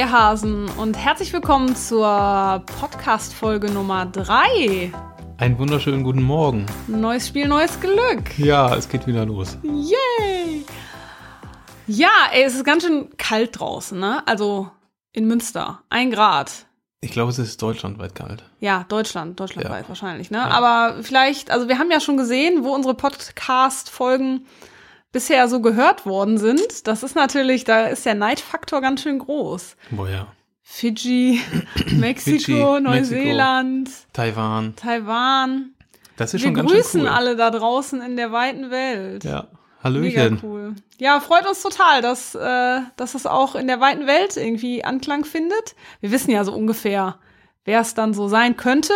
ihr Hasen und herzlich willkommen zur Podcast-Folge Nummer 3. Einen wunderschönen guten Morgen. Neues Spiel, neues Glück. Ja, es geht wieder los. Yay! Ja, ey, es ist ganz schön kalt draußen, ne? Also in Münster. Ein Grad. Ich glaube, es ist deutschlandweit kalt. Ja, Deutschland, deutschlandweit Ja. wahrscheinlich, ne? Ja. Aber vielleicht, also wir haben ja schon gesehen, wo unsere Podcast-Folgen bisher so gehört worden sind. Das ist natürlich, da ist der Neidfaktor ganz schön groß. Ja. Fidschi, Mexiko, Fidschi, Neuseeland, Taiwan. Taiwan. Das ist Wir schon ganz grüßen schön cool. alle da draußen in der weiten Welt. Ja. Mega Hallöchen. cool. Ja, freut uns total, dass, äh, dass es auch in der weiten Welt irgendwie Anklang findet. Wir wissen ja so ungefähr, wer es dann so sein könnte.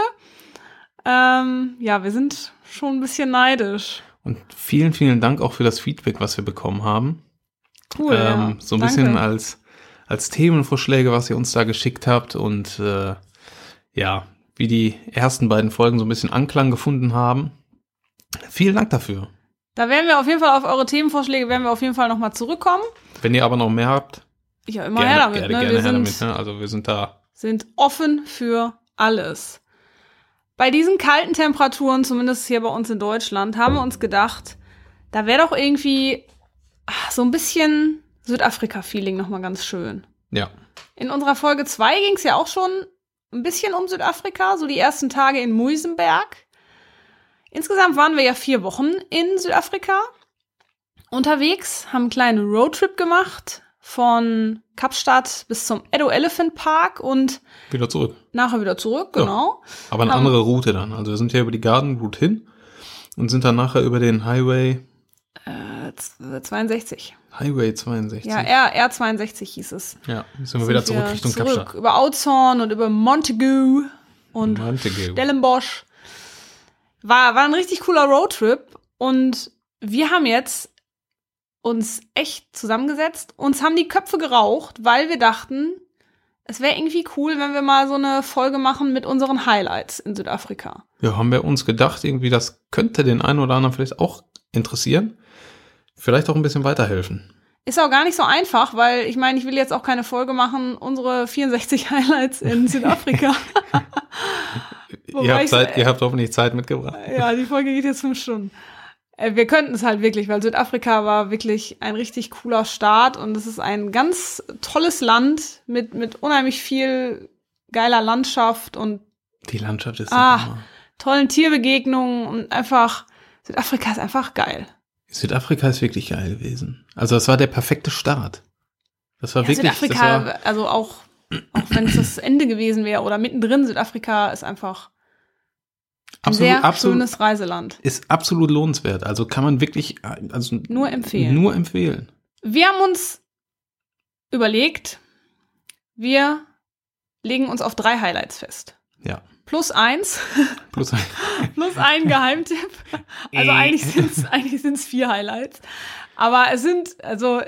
Ähm, ja, wir sind schon ein bisschen neidisch. Und vielen, vielen Dank auch für das Feedback, was wir bekommen haben. Cool. ja. ähm, so ein Danke. bisschen als, als Themenvorschläge, was ihr uns da geschickt habt und äh, ja, wie die ersten beiden Folgen so ein bisschen Anklang gefunden haben. Vielen Dank dafür. Da werden wir auf jeden Fall auf eure Themenvorschläge werden wir auf jeden Fall nochmal zurückkommen. Wenn ihr aber noch mehr habt, Ja, immer gerne, her damit. gerne, ne? gerne wir her sind, damit. Ne? Also wir sind da. sind offen für alles. Bei diesen kalten Temperaturen, zumindest hier bei uns in Deutschland, haben wir uns gedacht, da wäre doch irgendwie ah, so ein bisschen Südafrika-Feeling nochmal ganz schön. Ja. In unserer Folge 2 ging es ja auch schon ein bisschen um Südafrika, so die ersten Tage in Muizenberg. Insgesamt waren wir ja vier Wochen in Südafrika unterwegs, haben einen kleinen Roadtrip gemacht von Kapstadt bis zum Edo Elephant Park und Wieder zurück. nachher wieder zurück, Ja. genau. Aber eine Haben- andere Route dann. Also wir sind ja über die Garden Route hin und sind dann nachher über den Highway, Äh, z- 62. Highway 62. Ja, R, R62 hieß es. Ja, sind wir wieder zurück Richtung zurück, Kapstadt. Über Outzorn und über Montague und Montague. Stellenbosch. War, war ein richtig cooler Roadtrip und wir haben jetzt uns echt zusammengesetzt, uns haben die Köpfe geraucht, weil wir dachten, es wäre irgendwie cool, wenn wir mal so eine Folge machen mit unseren Highlights in Südafrika. Ja, haben wir uns gedacht, irgendwie, das könnte den einen oder anderen vielleicht auch interessieren. Vielleicht auch ein bisschen weiterhelfen. Ist auch gar nicht so einfach, weil ich meine, ich will jetzt auch keine Folge machen, unsere 64 Highlights in Südafrika. Ihr, habt Zeit, ihr habt hoffentlich Zeit mitgebracht. Ja, die Folge geht jetzt fünf Stunden. Äh, Wir könnten es halt wirklich, weil Südafrika war wirklich ein richtig cooler Start und es ist ein ganz tolles Land mit, mit unheimlich viel geiler Landschaft und Die Landschaft ist Ah. tollen Tierbegegnungen und einfach, Südafrika ist einfach geil. Südafrika ist wirklich geil gewesen. Also das war der perfekte Start. Das war Ja, wirklich, das war, Südafrika, also auch, auch wenn es das Ende gewesen wäre oder mittendrin, Südafrika ist einfach ein absolut, sehr absolut, schönes Reiseland. ist absolut lohnenswert. Also kann man wirklich, also Nur empfehlen. Nur empfehlen. Wir haben uns überlegt, wir legen uns auf drei Highlights fest. Ja. Plus eins, Plus ein. plus ein Geheimtipp. Also eigentlich sind es eigentlich sind's vier Highlights. Aber es sind, also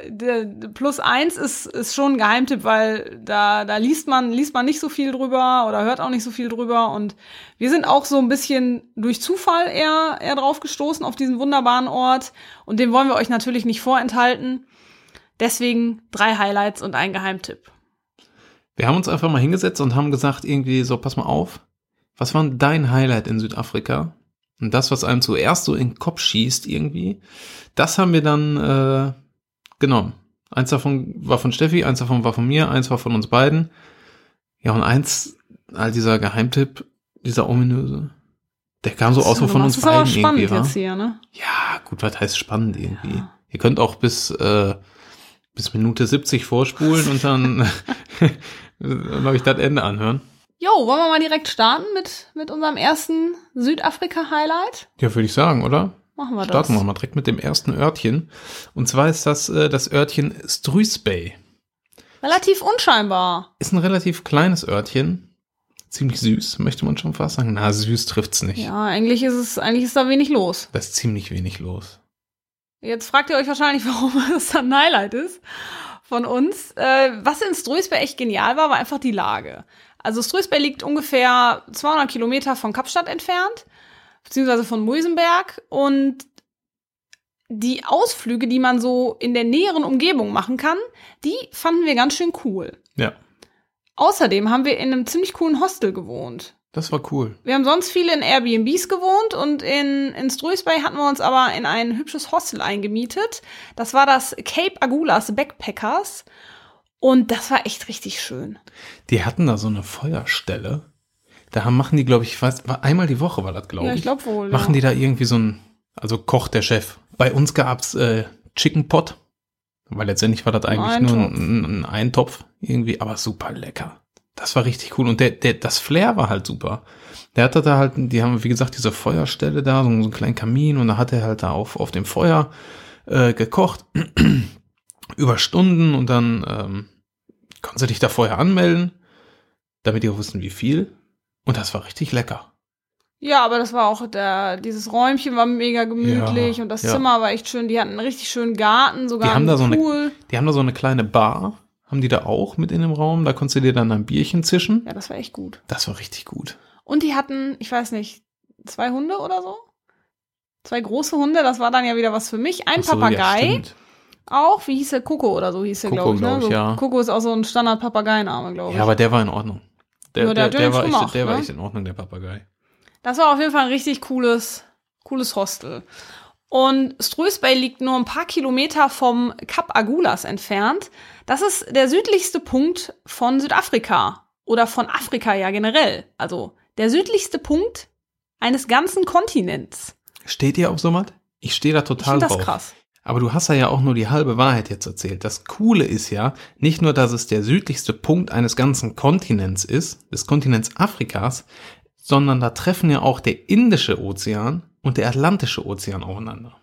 plus eins ist, ist schon ein Geheimtipp, weil da, da liest man, liest man nicht so viel drüber oder hört auch nicht so viel drüber. Und wir sind auch so ein bisschen durch Zufall eher, eher drauf gestoßen auf diesen wunderbaren Ort. Und den wollen wir euch natürlich nicht vorenthalten. Deswegen drei Highlights und ein Geheimtipp. Wir haben uns einfach mal hingesetzt und haben gesagt, irgendwie, so, pass mal auf, was war denn dein Highlight in Südafrika? Und das, was einem zuerst so in den Kopf schießt, irgendwie, das haben wir dann äh, genommen. Eins davon war von Steffi, eins davon war von mir, eins war von uns beiden. Ja, und eins, all dieser Geheimtipp, dieser ominöse, der kam so aus so von uns beiden spannend irgendwie, jetzt hier, ne? Ja, gut, was heißt spannend irgendwie? Ja. Ihr könnt auch bis, äh, bis Minute 70 vorspulen und dann und euch das Ende anhören. Jo, wollen wir mal direkt starten mit, mit unserem ersten Südafrika-Highlight? Ja, würde ich sagen, oder? Machen wir Starten das. wir mal direkt mit dem ersten Örtchen. Und zwar ist das äh, das Örtchen Struisbay. Relativ unscheinbar. Ist ein relativ kleines Örtchen. Ziemlich süß, möchte man schon fast sagen. Na, süß trifft's nicht. Ja, eigentlich ist es, eigentlich ist da wenig los. Da ist ziemlich wenig los. Jetzt fragt ihr euch wahrscheinlich, warum das dann ein Highlight ist von uns. Äh, was in Struisberg echt genial war, war einfach die Lage. Also Struisberg liegt ungefähr 200 Kilometer von Kapstadt entfernt, beziehungsweise von Muizenberg. Und die Ausflüge, die man so in der näheren Umgebung machen kann, die fanden wir ganz schön cool. Ja. Außerdem haben wir in einem ziemlich coolen Hostel gewohnt. Das war cool. Wir haben sonst viel in Airbnbs gewohnt und in, in Struis Bay hatten wir uns aber in ein hübsches Hostel eingemietet. Das war das Cape Agulas Backpackers. Und das war echt richtig schön. Die hatten da so eine Feuerstelle. Da machen die, glaube ich, ich weiß, einmal die Woche war das, glaube ich. Ja, ich glaube wohl. Machen ja. die da irgendwie so ein, also kocht der Chef. Bei uns gab's äh, Chicken Pot, weil letztendlich war das eigentlich Eintopf. nur ein, ein Eintopf irgendwie, aber super lecker. Das war richtig cool und der, der, das Flair war halt super. Der hatte da halt, die haben wie gesagt diese Feuerstelle da, so einen kleinen Kamin und da hat er halt da auf, auf dem Feuer äh, gekocht über Stunden und dann ähm, konntest du dich da vorher anmelden, damit die auch wissen, wie viel. Und das war richtig lecker. Ja, aber das war auch der, dieses Räumchen war mega gemütlich Ja, und das ja. Zimmer war echt schön. Die hatten einen richtig schönen Garten, sogar Die haben einen da so eine-. Die haben da so eine kleine Bar, haben die da auch mit in dem Raum. Da konntest du dir dann ein Bierchen zischen. Ja, das war echt gut. Das war richtig gut. Und die hatten, ich weiß nicht, zwei Hunde oder so? Zwei große Hunde, das war dann ja wieder was für mich. Ein so, ja, Papagei stimmt. Auch, wie hieß der? Coco oder so hieß der, Coco, glaube ich. Ne? glaub ich, so, ja. Coco ist auch so ein Standard-Papageiname, glaube ich. Ja, aber der war in Ordnung. Der, Ja, der, der der, war, echt, gemacht, der war ne? echt in Ordnung, der Papagei. Das war auf jeden Fall ein richtig cooles, cooles Hostel. Und Struis Bay liegt nur ein paar Kilometer vom Kap Agulas entfernt. Das ist der südlichste Punkt von Südafrika oder von Afrika ja generell. Also der südlichste Punkt eines ganzen Kontinents. Steht ihr auf sowas? Ich stehe da Ich total das drauf. krass. Aber du hast ja auch nur die halbe Wahrheit jetzt erzählt. Das Coole ist ja, nicht nur, dass es der südlichste Punkt eines ganzen Kontinents ist, des Kontinents Afrikas, sondern da treffen ja auch der Indische Ozean und der Atlantische Ozean aufeinander.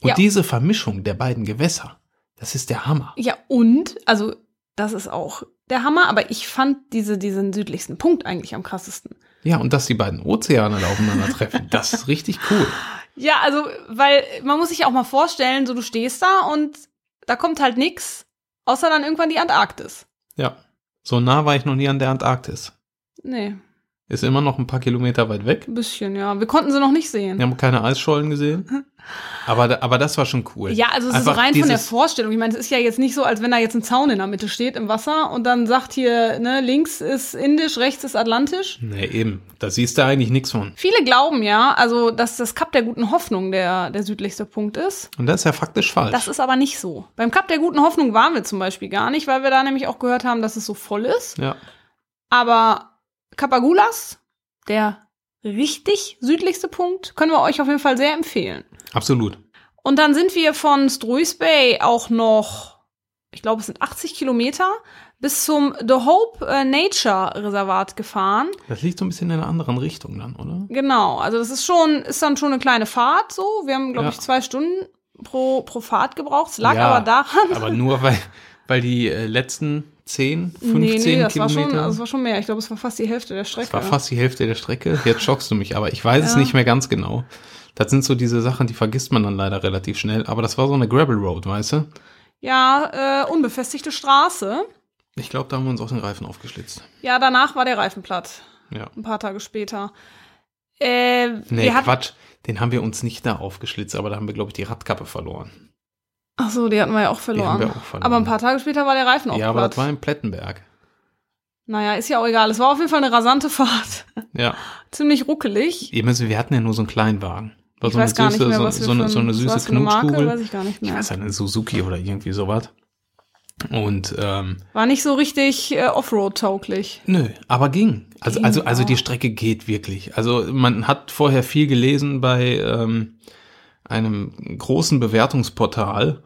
Und Ja. diese Vermischung der beiden Gewässer, das ist der Hammer. Ja, und, also, das ist auch der Hammer, aber ich fand diese, diesen südlichsten Punkt eigentlich am krassesten. Ja, und dass die beiden Ozeane da aufeinandertreffen, das ist richtig cool. Ja, also, weil man muss sich auch mal vorstellen, so du stehst da und da kommt halt nix, außer dann irgendwann die Antarktis. Ja. So nah war ich noch nie an der Antarktis. Nee, Ist immer noch ein paar Kilometer weit weg. ein bisschen, ja. Wir konnten sie noch nicht sehen. Wir haben keine Eisschollen gesehen. Aber, aber das war schon cool. Ja, also es ist Einfach rein von der Vorstellung. Ich meine, es ist ja jetzt nicht so, als wenn da jetzt ein Zaun in der Mitte steht im Wasser und dann sagt hier, ne, links ist Indisch, rechts ist Atlantisch. Nee, eben. Da siehst du eigentlich nichts von. Viele glauben ja, also, dass das Kap der guten Hoffnung der, der südlichste Punkt ist. Und das ist ja faktisch falsch. Das ist aber nicht so. Beim Kap der guten Hoffnung waren wir zum Beispiel gar nicht, weil wir da nämlich auch gehört haben, dass es so voll ist. ja. Aber Kapagulas, der richtig südlichste Punkt, können wir euch auf jeden Fall sehr empfehlen. Absolut. Und dann sind wir von Struis Bay auch noch, ich glaube, es sind 80 Kilometer, bis zum The Hope äh, Nature Reservat gefahren. Das liegt so ein bisschen in einer anderen Richtung dann, oder? Genau, also das ist schon, ist dann schon eine kleine Fahrt so. Wir haben, glaube Ja. ich, zwei Stunden pro, pro Fahrt gebraucht. Es lag Ja, aber daran. Aber nur weil, weil die äh, letzten 10, 15 nee, nee, das war, Kilometer. schon, also das war schon mehr. Ich glaube, es war fast die Hälfte der Strecke. das war fast die Hälfte der Strecke. Jetzt schockst du mich, aber ich weiß es Ja. nicht mehr ganz genau. Das sind so diese Sachen, die vergisst man dann leider relativ schnell. Aber das war so eine Gravel Road, weißt du? ja, äh, unbefestigte Straße. Ich glaube, da haben wir uns auch den Reifen aufgeschlitzt. Ja, danach war der Reifen platt. Ja. Ein paar Tage später. Äh, Nee, Quatsch. Den haben wir uns nicht da aufgeschlitzt, aber da haben wir, glaube ich, die Radkappe verloren. Ach so, die hatten wir ja auch verloren. haben wir auch verloren. Aber ein paar Tage später war der Reifen auch ja, aber platt. das war im Plettenberg. naja, ist ja auch egal. Es war auf jeden Fall eine rasante Fahrt. Ja. Ziemlich ruckelig. Müsst, wir hatten ja nur so einen Kleinwagen. War Ich so eine weiß gar nicht süße, mehr, so, was wir so, eine, so süße Knutschkugel. weiß ich gar nicht Ich mehr. weiß eine Suzuki oder irgendwie sowas. Und ähm, War nicht so richtig äh, Offroad-tauglich. nö, aber ging. Also, Ging also, also die auch. Strecke geht wirklich. Also man hat vorher viel gelesen bei ähm, einem großen Bewertungsportal,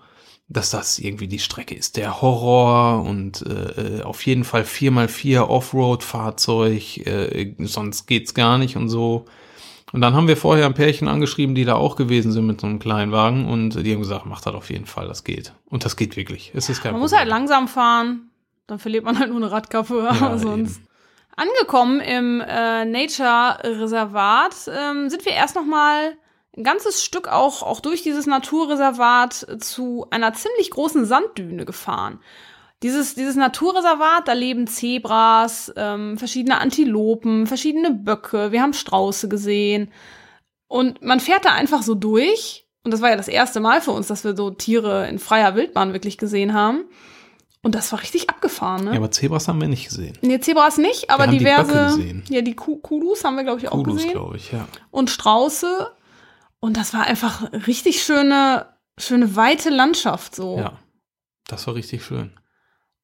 dass das irgendwie die Strecke ist der Horror und äh, auf jeden Fall 4x4 Offroad-Fahrzeug, äh, sonst geht's gar nicht und so. Und dann haben wir vorher ein Pärchen angeschrieben, die da auch gewesen sind mit so einem kleinen Wagen und die haben gesagt, macht das auf jeden Fall, das geht. Und das geht wirklich. Es ist kein Man muss Problem. halt langsam fahren. Dann verliert man halt nur eine Radkappe. Ja, sonst. eben. Angekommen im äh, Nature-Reservat ähm, sind wir erst noch mal ein ganzes Stück auch, auch durch dieses Naturreservat zu einer ziemlich großen Sanddüne gefahren. Dieses, dieses Naturreservat, da leben Zebras, ähm, verschiedene Antilopen, verschiedene Böcke, wir haben Strauße gesehen. Und man fährt da einfach so durch. Und das war ja das erste Mal für uns, dass wir so Tiere in freier Wildbahn wirklich gesehen haben. Und das war richtig abgefahren, ne? Ja, aber Zebras haben wir nicht gesehen. Nee, Zebras nicht, aber haben die diverse. Böcke gesehen. Ja, die Ku- Kudus haben wir, glaube ich, auch Kudus, gesehen. glaube ich, ja. Und Strauße. Und das war einfach richtig schöne, schöne weite Landschaft so. Ja, das war richtig schön.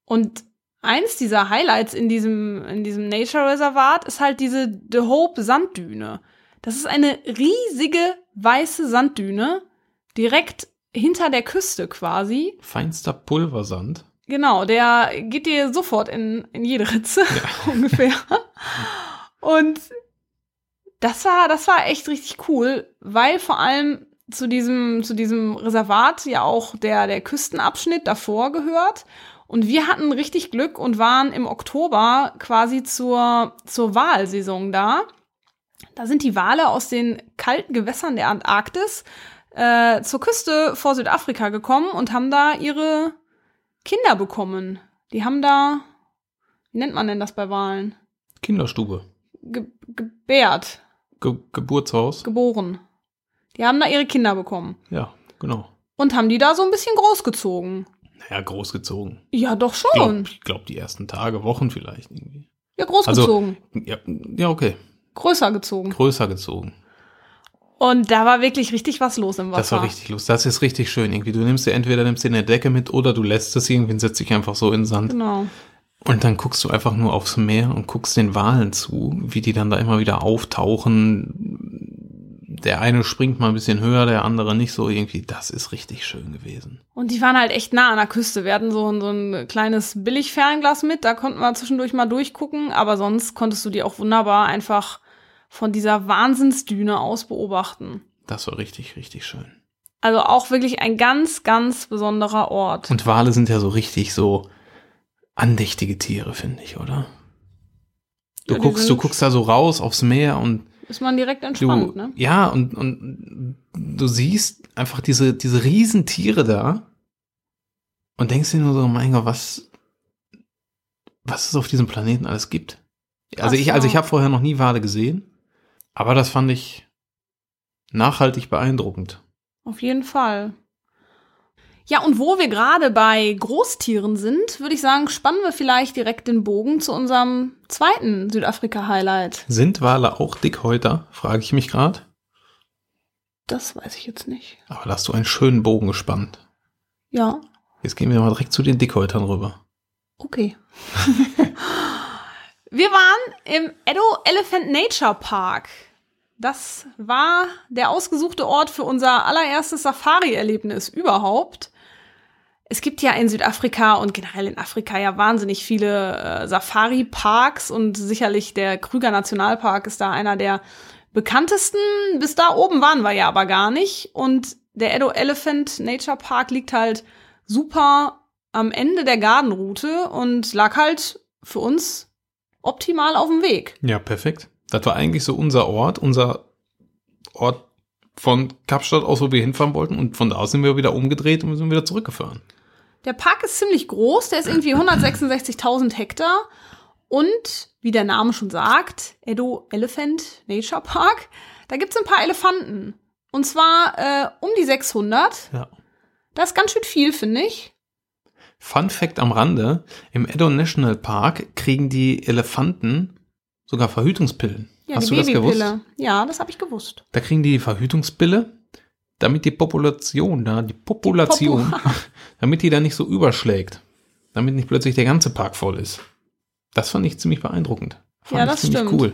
Und eins dieser Highlights in diesem, in diesem Nature-Reservat ist halt diese The Hope Sanddüne. Das ist eine riesige weiße Sanddüne, direkt hinter der Küste quasi. Feinster Pulversand. Genau, der geht dir sofort in, in jede Ritze, ungefähr. Und das war, das war echt richtig cool, weil vor allem zu diesem, zu diesem Reservat ja auch der, der Küstenabschnitt davor gehört. Und wir hatten richtig Glück und waren im Oktober quasi zur, zur Walsaison da. Da sind die Wale aus den kalten Gewässern der Antarktis äh, zur Küste vor Südafrika gekommen und haben da ihre Kinder bekommen. Die haben da, wie nennt man denn das bei Walen? Kinderstube. Ge gebärt, Ge Geburtshaus. geboren. Die haben da ihre Kinder bekommen ja, genau. und haben die da so ein bisschen großgezogen. Naja, großgezogen. Ja, doch Ich glaube, schon. glaub, die ersten Tage, Wochen vielleicht irgendwie. Ja, großgezogen. Ja, ja, okay. Größer gezogen. Größer gezogen. Und da war wirklich richtig was los im Wasser. Das war richtig lustig. Das ist richtig schön. Irgendwie, du nimmst dir entweder nimmst dir eine Decke mit oder du lässt es irgendwie und setzt dich einfach so in den Sand. Genau. Und dann guckst du einfach nur aufs Meer und guckst den Walen zu, wie die dann da immer wieder auftauchen. Der eine springt mal ein bisschen höher, der andere nicht so irgendwie. Das ist richtig schön gewesen. Und die waren halt echt nah an der Küste. Wir hatten so ein, so ein kleines Billig-Fernglas mit, da konnten wir zwischendurch mal durchgucken, aber sonst konntest du die auch wunderbar einfach von dieser Wahnsinnsdüne aus beobachten. Das war richtig, richtig schön. Also auch wirklich ein ganz, ganz besonderer Ort. Und Wale sind ja so richtig so andächtige Tiere, finde ich, oder? Du Ja, guckst, du guckst da so raus aufs Meer und Ist man direkt du, entspannt, ne? ja, und, und du siehst einfach diese, diese riesen Tiere da und denkst dir nur so, mein Gott, was, was es auf diesem Planeten alles gibt. Also Ach ich, so. also ich habe vorher noch nie Wale gesehen, aber das fand ich nachhaltig beeindruckend. Auf jeden Fall. Ja, und wo wir gerade bei Großtieren sind, würde ich sagen, spannen wir vielleicht direkt den Bogen zu unserem zweiten Südafrika-Highlight. Sind Wale auch Dickhäuter, frage ich mich gerade. Das weiß ich jetzt nicht. Aber da hast du einen schönen Bogen gespannt. Ja, Jetzt gehen wir mal direkt zu den Dickhäutern rüber. okay. wir waren im Edo Elephant Nature Park. Das war der ausgesuchte Ort für unser allererstes Safari-Erlebnis überhaupt. Es gibt ja in Südafrika und generell in Afrika ja wahnsinnig viele äh, Safari-Parks und sicherlich der Krüger Nationalpark ist da einer der bekanntesten. Bis da oben waren wir ja aber gar nicht. Und der Edo Elephant Nature Park liegt halt super am Ende der Gartenroute und lag halt für uns optimal auf dem Weg. Ja, perfekt. Das war eigentlich so unser Ort, unser Ort von Kapstadt aus, wo wir hinfahren wollten. Und von da aus sind wir wieder umgedreht und sind wieder zurückgefahren. Der Park ist ziemlich groß, der ist irgendwie 166.000 Hektar. Und wie der Name schon sagt, Edo Elephant Nature Park, da gibt's ein paar Elefanten. Und zwar äh, um die 600. Ja. Das ist ganz schön viel, finde ich. Fun Fact am Rande: Im Edo National Park kriegen die Elefanten sogar Verhütungspillen. Ja, Hast die du das gewusst? Babypille. Ja, das habe ich gewusst. Da kriegen die Verhütungspille, damit die Population da, die Population, damit die da nicht so überschlägt. Damit nicht plötzlich der ganze Park voll ist. Das fand ich ziemlich beeindruckend. Fand Ja, ich das ziemlich stimmt. cool.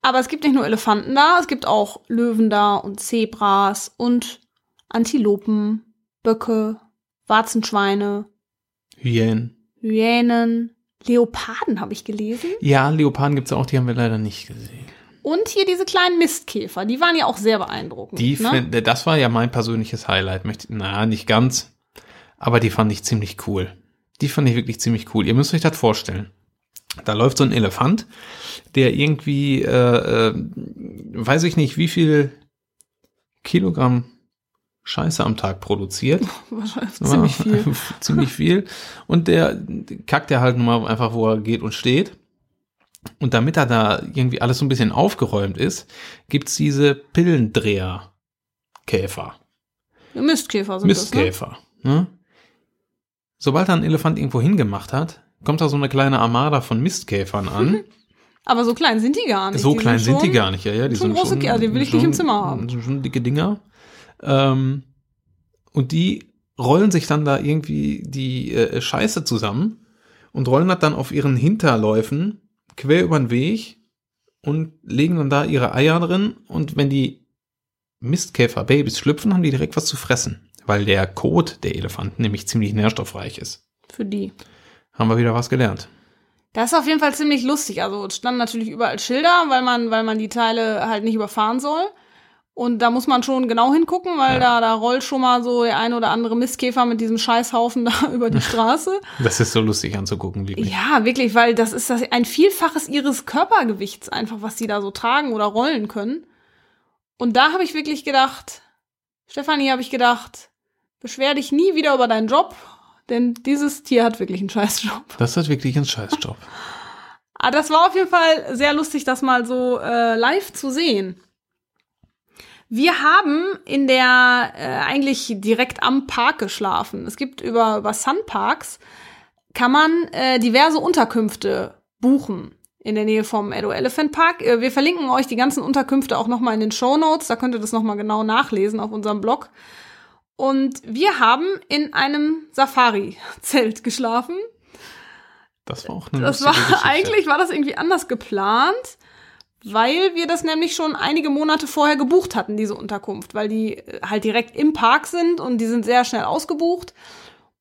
Aber es gibt nicht nur Elefanten da, es gibt auch Löwen da und Zebras und Antilopen, Böcke, Warzenschweine, Hyänen. Hyänen, Leoparden habe ich gelesen. Ja, Leoparden gibt's auch, die haben wir leider nicht gesehen. Und hier diese kleinen Mistkäfer, die waren ja auch sehr beeindruckend. Die, ne? find- das war ja mein persönliches Highlight. Möchte, na, nicht ganz. Aber die fand ich ziemlich cool. Die fand ich wirklich ziemlich cool. Ihr müsst euch das vorstellen. Da läuft so ein Elefant, der irgendwie, äh, äh, weiß ich nicht, wie viel Kilogramm Scheiße am Tag produziert. Wahrscheinlich ziemlich viel. ziemlich viel. Und der kackt er halt nun mal einfach, wo er geht und steht. Und damit er da irgendwie alles so ein bisschen aufgeräumt ist, gibt's diese Pillendreher-Käfer. Mistkäfer sind Mistkäfer. Ne? sobald er einen Elefant irgendwo hingemacht hat, kommt da so eine kleine Armada von Mistkäfern an. Aber so klein sind die gar nicht. so Die klein sind die schon- gar nicht, ja, ja. Die schon sind große Kerle, die will ich nicht im Zimmer haben. Schon, schon dicke Dinger. Ähm, und die rollen sich dann da irgendwie die äh, Scheiße zusammen und rollen das dann auf ihren Hinterläufen quer über den Weg und legen dann da ihre Eier drin. Und wenn die Mistkäfer-Babys schlüpfen, haben die direkt was zu fressen. Weil der Kot der Elefanten nämlich ziemlich nährstoffreich ist. Für die. Haben wir wieder was gelernt. Das ist auf jeden Fall ziemlich lustig. Also es standen natürlich überall Schilder, weil man, weil man die Teile halt nicht überfahren soll. Und da muss man schon genau hingucken, weil Ja. da, da rollt schon mal so der ein oder andere Mistkäfer mit diesem Scheißhaufen da über die Straße. Das ist so lustig anzugucken, wirklich. Ja, wirklich, weil das ist das ein Vielfaches ihres Körpergewichts einfach, was die da so tragen oder rollen können. Und da habe ich wirklich gedacht, Stefanie, habe ich gedacht, beschwer dich nie wieder über deinen Job, denn dieses Tier hat wirklich einen Scheißjob. Das ist wirklich ein Scheißjob. Ah, das war auf jeden Fall sehr lustig, das mal so äh, live zu sehen. Wir haben in der äh, eigentlich direkt am Park geschlafen. Es gibt über über Sunparks kann man äh, diverse Unterkünfte buchen in der Nähe vom Edo Elephant Park. Äh, wir verlinken euch die ganzen Unterkünfte auch noch mal in den Show Notes. Da könnt ihr das noch mal genau nachlesen auf unserem Blog. Und wir haben in einem Safari-Zelt geschlafen. Das war auch eine Das war Geschichte. eigentlich war das irgendwie anders geplant, weil wir das nämlich schon einige Monate vorher gebucht hatten, diese Unterkunft, weil die äh, halt direkt im Park sind und die sind sehr schnell ausgebucht.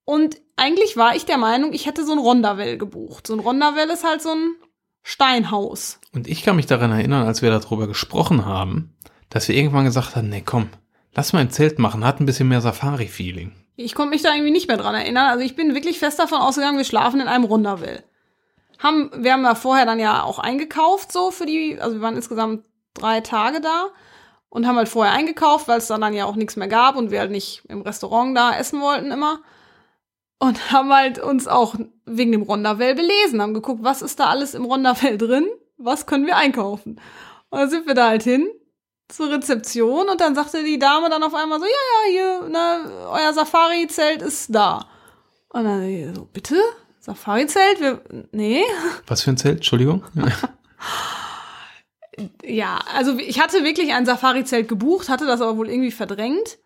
Und eigentlich war ich der Meinung, ich hätte so ein Rondavell gebucht. So ein Rondavell ist halt so ein Steinhaus. Und ich kann mich daran erinnern, als wir darüber gesprochen haben, dass wir irgendwann gesagt haben, nee, komm, lass mal im Zelt machen, hat ein bisschen mehr Safari-Feeling. Ich konnte mich da irgendwie nicht mehr dran erinnern. Also ich bin wirklich fest davon ausgegangen, wir schlafen in einem Rondavell. Haben, wir haben ja vorher dann ja auch eingekauft, so für die, also wir waren insgesamt drei Tage da und haben halt vorher eingekauft, weil es dann, dann ja auch nichts mehr gab und wir halt nicht im Restaurant da essen wollten immer. Und haben halt uns auch wegen dem Rondavell belesen, haben geguckt, was ist da alles im Rondavell drin, was können wir einkaufen. Und dann sind wir da halt hin zur Rezeption und dann sagte die Dame dann auf einmal so, ja, ja, hier, ne, euer Safari-Zelt ist da. Und dann so, bitte? Safari-Zelt? Wir, nee. Was für ein Zelt? Entschuldigung. Ja, also ich hatte wirklich ein Safari-Zelt gebucht, hatte das aber wohl irgendwie verdrängt.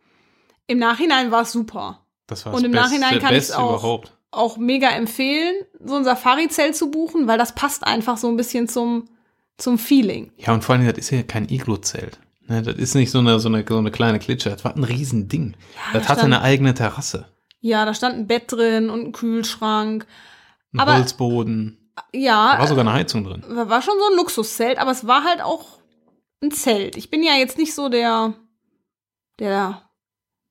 Im Nachhinein war es super. Das war Und im Nachhinein kann ich's auch- überhaupt. Auch mega empfehlen, so ein Safari-Zelt zu buchen, weil das passt einfach so ein bisschen zum, zum Feeling. Ja, und vor allem, das ist ja kein Iglu-Zelt. Ne, das ist nicht so eine, so eine, so eine kleine Klitsche. Das war ein Riesending. das da hatte stand- eine eigene Terrasse. Ja, da stand ein Bett drin und ein Kühlschrank. Ein Aber- Holzboden. Ja, Da war sogar eine Heizung drin. war schon so ein Luxuszelt, aber es war halt auch ein Zelt. Ich bin ja jetzt nicht so der, der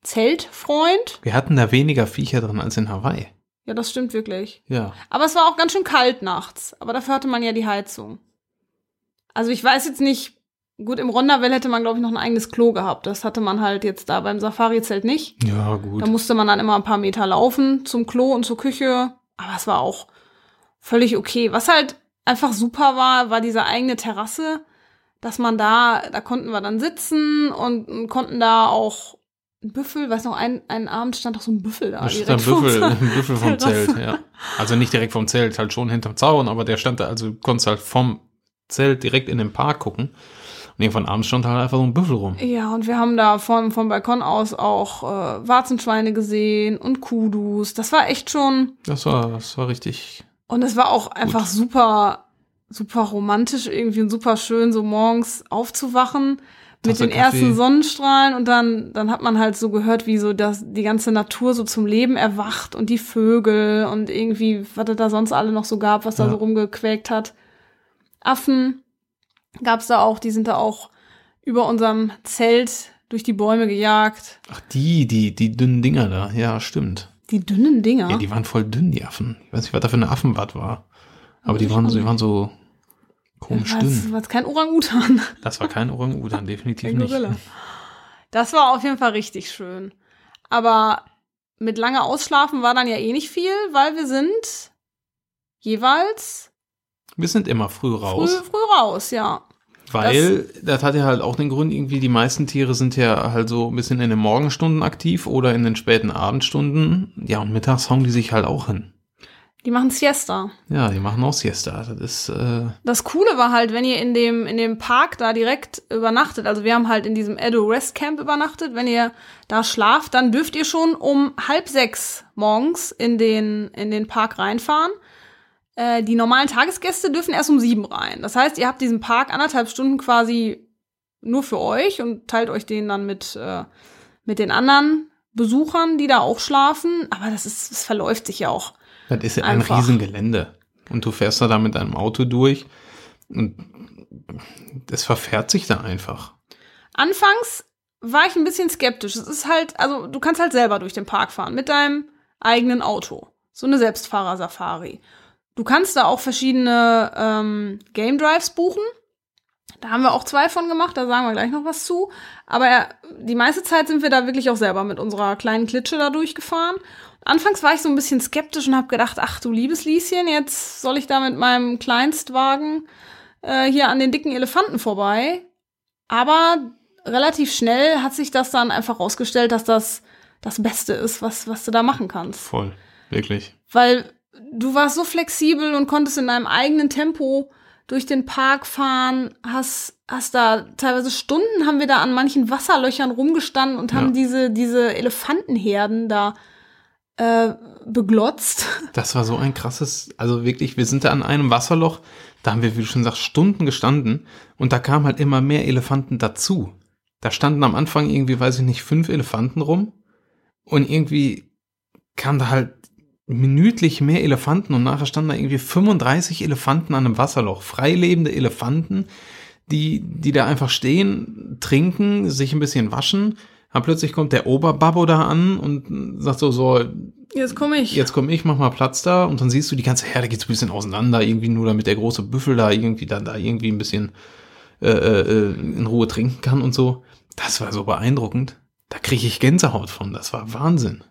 Zeltfreund. Wir hatten da weniger Viecher drin als in Hawaii. Ja, das stimmt wirklich. Ja. Aber es war auch ganz schön kalt nachts. Aber dafür hatte man ja die Heizung. Also ich weiß jetzt nicht, gut, im Rondavell hätte man, glaube ich, noch ein eigenes Klo gehabt. Das hatte man halt jetzt da beim Safari-Zelt nicht. Ja, gut. Da musste man dann immer ein paar Meter laufen zum Klo und zur Küche. Aber es war auch völlig okay. Was halt einfach super war, war diese eigene Terrasse, dass man da, da konnten wir dann sitzen und, und konnten da auch ein Büffel, weiß noch, ein, einen Abend stand doch so ein Büffel da. Da stand direkt ein Büffel, ein Büffel vom. Zelt, ja. Also nicht direkt vom Zelt, halt schon hinterm Zaun, aber der stand da, also du konntest halt vom Zelt direkt in den Park gucken. Und irgendwann abends stand halt einfach so ein Büffel rum. Ja, und wir haben da vom, vom Balkon aus auch äh, Warzenschweine gesehen und Kudus. Das war echt schon. Das war, das war richtig. Und es war auch einfach super, super romantisch irgendwie und super schön, so morgens aufzuwachen mit Tasse den Kaffee. ersten Sonnenstrahlen und dann, dann hat man halt so gehört, wie so das, die ganze Natur so zum Leben erwacht und die Vögel und irgendwie, was es da sonst alle noch so gab, was da Ja. so rumgequäkt hat. Affen gab's da auch, die sind da auch über unserem Zelt durch die Bäume gejagt. Ach, die, die, die dünnen Dinger da. Ja, stimmt. Die dünnen Dinger. Ja, die waren voll dünn, die Affen. Ich weiß nicht, was da für eine Affenbad war. Aber die waren, so- die waren so komisch dünn. was kein Orang-Utan. Das war kein Orang-Utan, definitiv nicht. Das war auf jeden Fall richtig schön. Aber mit lange Ausschlafen war dann ja eh nicht viel, weil wir sind jeweils Wir sind immer früh raus. früh, früh raus, ja. Weil, das, das hat ja halt auch den Grund, irgendwie die meisten Tiere sind ja halt so ein bisschen in den Morgenstunden aktiv oder in den späten Abendstunden. Ja, und mittags hauen die sich halt auch hin. Die machen Siesta. Ja, die machen auch Siesta. Das ist. Äh das Coole war halt, wenn ihr in dem in dem Park da direkt übernachtet. Also wir haben halt in diesem Edo Rest Camp übernachtet. Wenn ihr da schlaft, dann dürft ihr schon um halb sechs morgens in den in den Park reinfahren. Äh, die normalen Tagesgäste dürfen erst um sieben rein. Das heißt, ihr habt diesen Park anderthalb Stunden quasi nur für euch und teilt euch den dann mit äh, mit den anderen Besuchern, die da auch schlafen. Aber das ist, es verläuft sich ja auch das ist ja ein Riesengelände. Und du fährst da mit deinem Auto durch und das verfährt sich da einfach. Anfangs war ich ein bisschen skeptisch. Es ist halt, also du kannst halt selber durch den Park fahren mit deinem eigenen Auto. So eine Selbstfahrer-Safari. Du kannst da auch verschiedene ähm, Game Drives buchen. Da haben wir auch zwei von gemacht, da sagen wir gleich noch was zu. Aber ja, die meiste Zeit sind wir da wirklich auch selber mit unserer kleinen Klitsche da durchgefahren. Anfangs war ich so ein bisschen skeptisch und habe gedacht, ach du liebes Lieschen, jetzt soll ich da mit meinem Kleinstwagen äh, hier an den dicken Elefanten vorbei. Aber relativ schnell hat sich das dann einfach rausgestellt, dass das das Beste ist, was, was du da machen kannst. Voll, wirklich. Weil du warst so flexibel und konntest in deinem eigenen Tempo durch den Park fahren, hast, hast da teilweise Stunden haben wir da an manchen Wasserlöchern rumgestanden und haben ja. diese, diese Elefantenherden da äh, beglotzt. Das war so ein krasses, also wirklich, wir sind da an einem Wasserloch, da haben wir, wie du schon sagst, Stunden gestanden und da kamen halt immer mehr Elefanten dazu. Da standen am Anfang irgendwie, weiß ich nicht, fünf Elefanten rum und irgendwie kam da halt minütlich mehr Elefanten und nachher standen da irgendwie 35 Elefanten an einem Wasserloch, freilebende Elefanten, die, die da einfach stehen, trinken, sich ein bisschen waschen aber plötzlich kommt der Oberbabbo da an und sagt so, so, jetzt komme ich. Jetzt komme ich, mach mal Platz da. Und dann siehst du, die ganze Herde geht so ein bisschen auseinander, irgendwie nur damit der große Büffel da irgendwie dann da irgendwie ein bisschen äh, äh, in Ruhe trinken kann und so. Das war so beeindruckend. Da kriege ich Gänsehaut von. Das war Wahnsinn.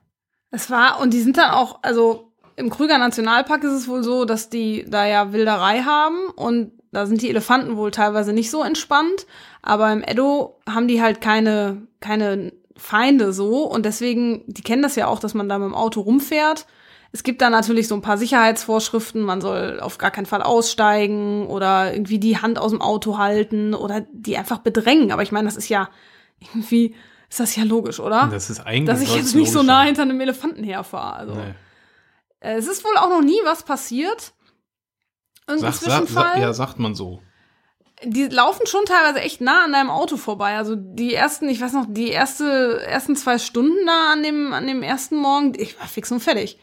Es war, und die sind dann auch, also im Krüger Nationalpark ist es wohl so, dass die da ja Wilderei haben und da sind die Elefanten wohl teilweise nicht so entspannt, aber im Edo haben die halt keine, keine Feinde so und deswegen, die kennen das ja auch, dass man da mit dem Auto rumfährt. Es gibt da natürlich so ein paar Sicherheitsvorschriften, man soll auf gar keinen Fall aussteigen oder irgendwie die Hand aus dem Auto halten oder die einfach bedrängen. Aber ich meine, das ist ja irgendwie, ist das ja logisch, oder? Das ist eigentlich. Dass ich jetzt nicht so nah hinter einem Elefanten herfahre. Also. Nee. Es ist wohl auch noch nie was passiert. Irgendein sag, Zwischenfall. Sag, ja, sagt man so. Die laufen schon teilweise echt nah an deinem Auto vorbei. Also die ersten, ich weiß noch, die erste, ersten zwei Stunden da an dem, an dem ersten Morgen, ich war fix und fertig.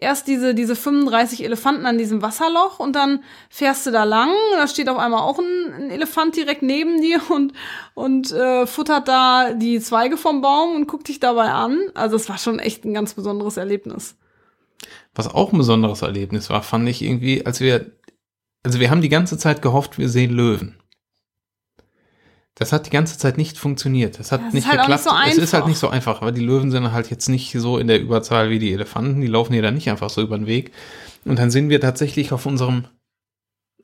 Erst diese, diese 35 Elefanten an diesem Wasserloch und dann fährst du da lang, da steht auf einmal auch ein, ein Elefant direkt neben dir und, und äh, futtert da die Zweige vom Baum und guckt dich dabei an. Also es war schon echt ein ganz besonderes Erlebnis. Was auch ein besonderes Erlebnis war, fand ich irgendwie, als wir also wir haben die ganze Zeit gehofft, wir sehen Löwen. Das hat die ganze Zeit nicht funktioniert. Das hat das nicht halt geklappt. Nicht so es ist halt nicht so einfach, weil die Löwen sind halt jetzt nicht so in der Überzahl wie die Elefanten. Die laufen hier dann nicht einfach so über den Weg. Und dann sind wir tatsächlich auf unserem,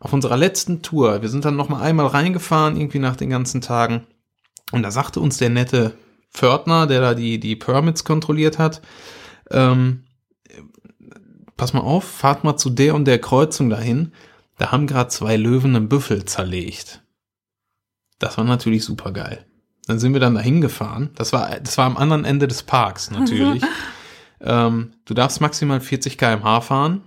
auf unserer letzten Tour. Wir sind dann noch mal einmal reingefahren, irgendwie nach den ganzen Tagen. Und da sagte uns der nette Pförtner, der da die, die Permits kontrolliert hat, ähm, pass mal auf, fahrt mal zu der und der Kreuzung dahin da haben gerade zwei Löwen einen Büffel zerlegt. Das war natürlich super geil. Dann sind wir dann dahin gefahren. Das war, das war am anderen Ende des Parks natürlich. ähm, du darfst maximal 40 km/h fahren.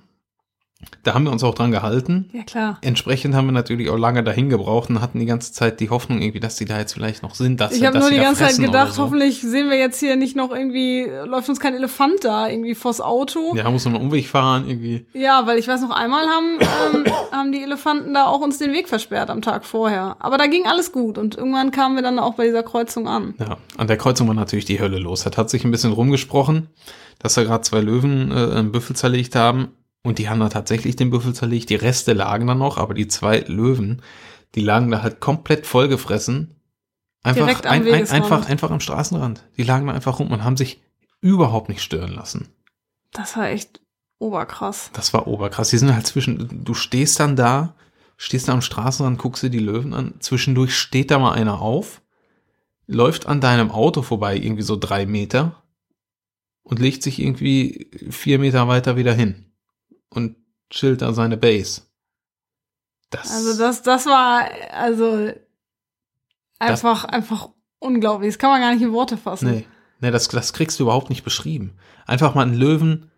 Da haben wir uns auch dran gehalten. Ja, klar. Entsprechend haben wir natürlich auch lange dahin gebraucht und hatten die ganze Zeit die Hoffnung irgendwie, dass die da jetzt vielleicht noch sind. Dass, ich habe nur die ganze Zeit gedacht, so. hoffentlich sehen wir jetzt hier nicht noch irgendwie, läuft uns kein Elefant da irgendwie vors Auto. Ja, muss noch einen Umweg fahren irgendwie. Ja, weil ich weiß noch einmal haben, ähm, haben die Elefanten da auch uns den Weg versperrt am Tag vorher. Aber da ging alles gut und irgendwann kamen wir dann auch bei dieser Kreuzung an. Ja, an der Kreuzung war natürlich die Hölle los. Das hat sich ein bisschen rumgesprochen, dass da gerade zwei Löwen äh, einen Büffel zerlegt haben und die haben da tatsächlich den Büffel zerlegt. Die Reste lagen da noch, aber die zwei Löwen, die lagen da halt komplett vollgefressen. Einfach, ein, ein, einfach, einfach am Straßenrand. Die lagen da einfach rum und haben sich überhaupt nicht stören lassen. Das war echt oberkrass. Das war oberkrass. Die sind halt zwischen, du stehst dann da stehst da am Straßenrand, guckst dir die Löwen an, zwischendurch steht da mal einer auf, läuft an deinem Auto vorbei, irgendwie so drei Meter, und legt sich irgendwie vier Meter weiter wieder hin und chillt da seine Base. Das, also das, das war, also einfach, einfach unglaublich. Das kann man gar nicht in Worte fassen. Nee, nee das, das kriegst du überhaupt nicht beschrieben. Einfach mal einen Löwen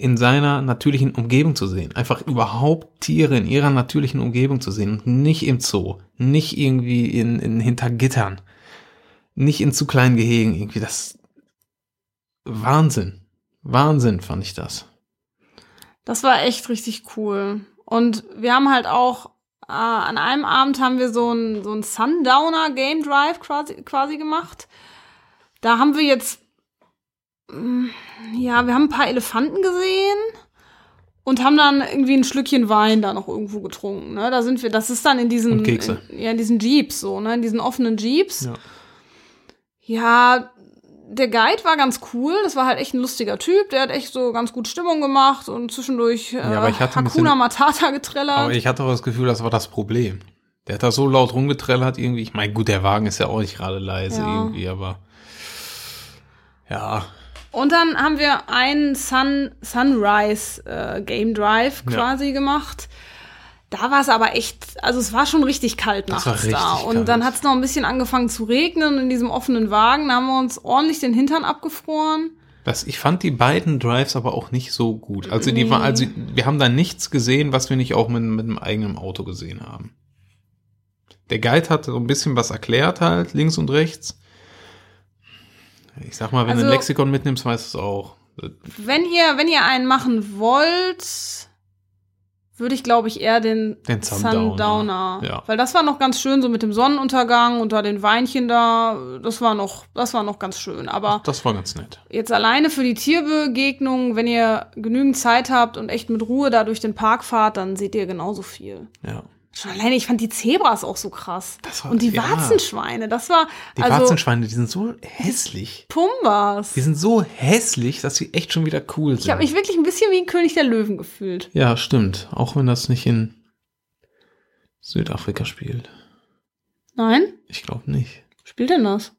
in seiner natürlichen Umgebung zu sehen. Einfach überhaupt Tiere in ihrer natürlichen Umgebung zu sehen und nicht im Zoo, nicht irgendwie in, in hinter Gittern, nicht in zu kleinen Gehegen irgendwie. Das Wahnsinn. Wahnsinn fand ich das. Das war echt richtig cool. Und wir haben halt auch äh, an einem Abend haben wir so ein, so ein Sundowner Game Drive quasi, quasi gemacht. Da haben wir jetzt, mm, ja, wir haben ein paar Elefanten gesehen und haben dann irgendwie ein Schlückchen Wein da noch irgendwo getrunken. Ne? Da sind wir, das ist dann in diesen. In, ja, in diesen Jeeps so, ne, in diesen offenen Jeeps. Ja. Ja, der Guide war ganz cool. Das war halt echt ein lustiger Typ. Der hat echt so ganz gut Stimmung gemacht und zwischendurch äh, ja, aber ich hatte Hakuna bisschen, Matata getrellert. Aber ich hatte auch das Gefühl, das war das Problem. Der hat da so laut rumgetrellert irgendwie. Ich meine, gut, der Wagen ist ja auch nicht gerade leise ja. irgendwie, aber ja. Und dann haben wir einen Sun, Sunrise äh, Game Drive quasi ja. gemacht. Da war es aber echt, also es war schon richtig kalt nachts richtig da. Und kalt. dann hat es noch ein bisschen angefangen zu regnen in diesem offenen Wagen. Da haben wir uns ordentlich den Hintern abgefroren. Das, ich fand die beiden Drives aber auch nicht so gut. Also die war, also wir haben da nichts gesehen, was wir nicht auch mit, mit einem eigenen Auto gesehen haben. Der Guide hat so ein bisschen was erklärt halt, links und rechts. Ich sag mal, wenn also, du ein Lexikon mitnimmst, weißt du es auch. Wenn ihr, wenn ihr einen machen wollt, würde ich, glaube ich, eher den, den Sundowner. Sundowner. Ja. Weil das war noch ganz schön, so mit dem Sonnenuntergang und da den Weinchen da. Das war noch, das war noch ganz schön. Aber das war ganz nett. Jetzt alleine für die Tierbegegnung, wenn ihr genügend Zeit habt und echt mit Ruhe da durch den Park fahrt, dann seht ihr genauso viel. Ja. Schon alleine, ich fand die Zebras auch so krass. Das war, und die ja. Warzenschweine, das war. Die also, Warzenschweine, die sind so hässlich. Pumbas. Die sind so hässlich, dass sie echt schon wieder cool sind. Ich habe mich wirklich ein bisschen wie ein König der Löwen gefühlt. Ja, stimmt. Auch wenn das nicht in Südafrika spielt. Nein? Ich glaube nicht. Spielt denn das?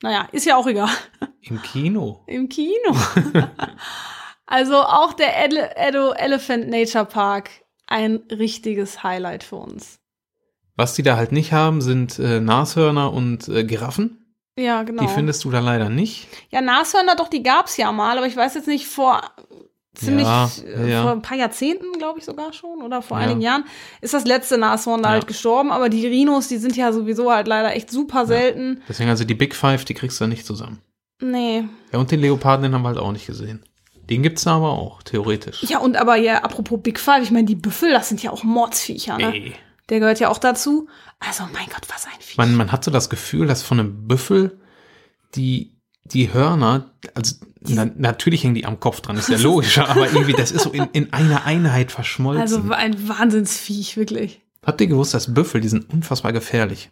Naja, ist ja auch egal. Im Kino. Im Kino. also auch der Edo Elephant Nature Park ein richtiges Highlight für uns. Was die da halt nicht haben, sind äh, Nashörner und äh, Giraffen. Ja, genau. Die findest du da leider nicht. Ja, Nashörner, doch, die gab's ja mal, aber ich weiß jetzt nicht, vor ziemlich, ja, äh, ja. vor ein paar Jahrzehnten, glaube ich sogar schon, oder vor ja. einigen Jahren, ist das letzte Nashorn da halt gestorben, aber die Rhinos, die sind ja sowieso halt leider echt super selten. Deswegen also die Big Five, die kriegst du da nicht zusammen. Nee. Ja, und den Leoparden, den haben wir halt auch nicht gesehen. Den gibt's da aber auch, theoretisch. Ja, und aber ja, apropos Big Five, ich meine, die Büffel, das sind ja auch Mordsviecher, ne? Ey. Der gehört ja auch dazu. Also, mein Gott, was ein Viech. Man, man hat so das Gefühl, dass von einem Büffel die, die Hörner, also na, natürlich hängen die am Kopf dran, ist ja logisch, aber irgendwie, das ist so in, in einer Einheit verschmolzen. Also ein Wahnsinnsviech, wirklich. Habt ihr gewusst, dass Büffel, die sind unfassbar gefährlich?